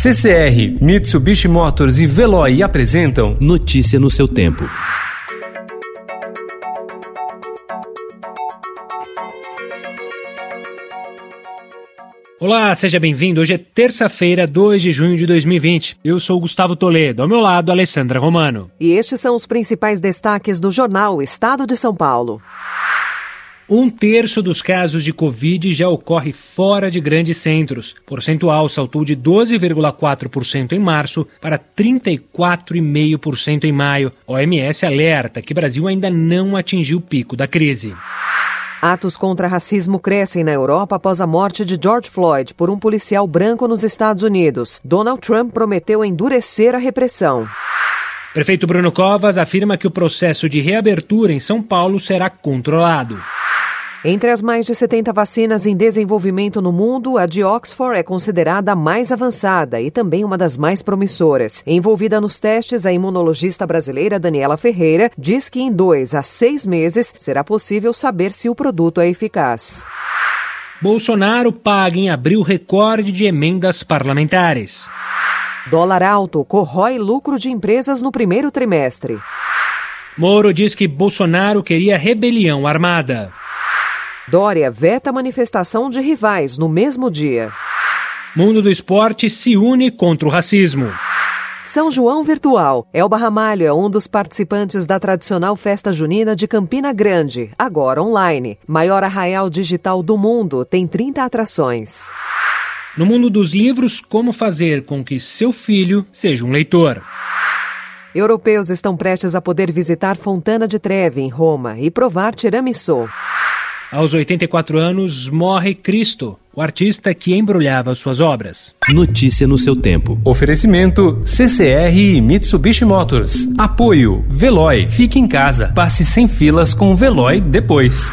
CCR, Mitsubishi Motors e Veloy apresentam Notícia no seu tempo. Olá, seja bem-vindo. Hoje é terça-feira, 2 de junho de 2020. Eu sou Gustavo Toledo, ao meu lado, Alessandra Romano. E estes são os principais destaques do jornal Estado de São Paulo. Um terço dos casos de Covid já ocorre fora de grandes centros. O percentual saltou de 12,4% em março para 34,5% em maio. OMS alerta que Brasil ainda não atingiu o pico da crise. Atos contra racismo crescem na Europa após a morte de George Floyd por um policial branco nos Estados Unidos. Donald Trump prometeu endurecer a repressão. Prefeito Bruno Covas afirma que o processo de reabertura em São Paulo será controlado. Entre as mais de 70 vacinas em desenvolvimento no mundo, a de Oxford é considerada a mais avançada e também uma das mais promissoras. Envolvida nos testes, a imunologista brasileira Daniela Ferreira diz que em dois a seis meses será possível saber se o produto é eficaz. Bolsonaro paga em abril recorde de emendas parlamentares. Dólar alto corrói lucro de empresas no primeiro trimestre. Moro diz que Bolsonaro queria rebelião armada. Dória veta manifestação de rivais no mesmo dia. Mundo do esporte se une contra o racismo. São João Virtual. Elba Ramalho é um dos participantes da tradicional festa junina de Campina Grande, agora online. Maior arraial digital do mundo, tem 30 atrações. No mundo dos livros, como fazer com que seu filho seja um leitor. Europeus estão prestes a poder visitar Fontana de Trevi, em Roma, e provar tiramisu. Aos 84 anos, morre Cristo, o artista que embrulhava suas obras. Notícia no seu tempo. Oferecimento CCR e Mitsubishi Motors. Apoio Veloy. Fique em casa. Passe sem filas com o Veloy depois.